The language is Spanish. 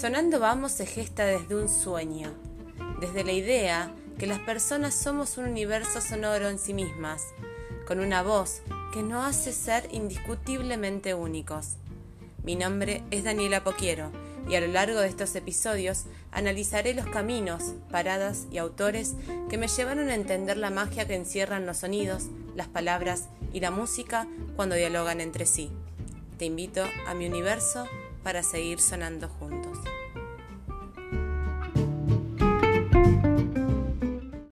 Sonando Vamos se gesta desde un sueño, desde la idea que las personas somos un universo sonoro en sí mismas, con una voz que nos hace ser indiscutiblemente únicos. Mi nombre es Daniela Poquiero y a lo largo de estos episodios analizaré los caminos, paradas y autores que me llevaron a entender la magia que encierran los sonidos, las palabras y la música cuando dialogan entre sí. Te invito a mi universo para seguir sonando juntos.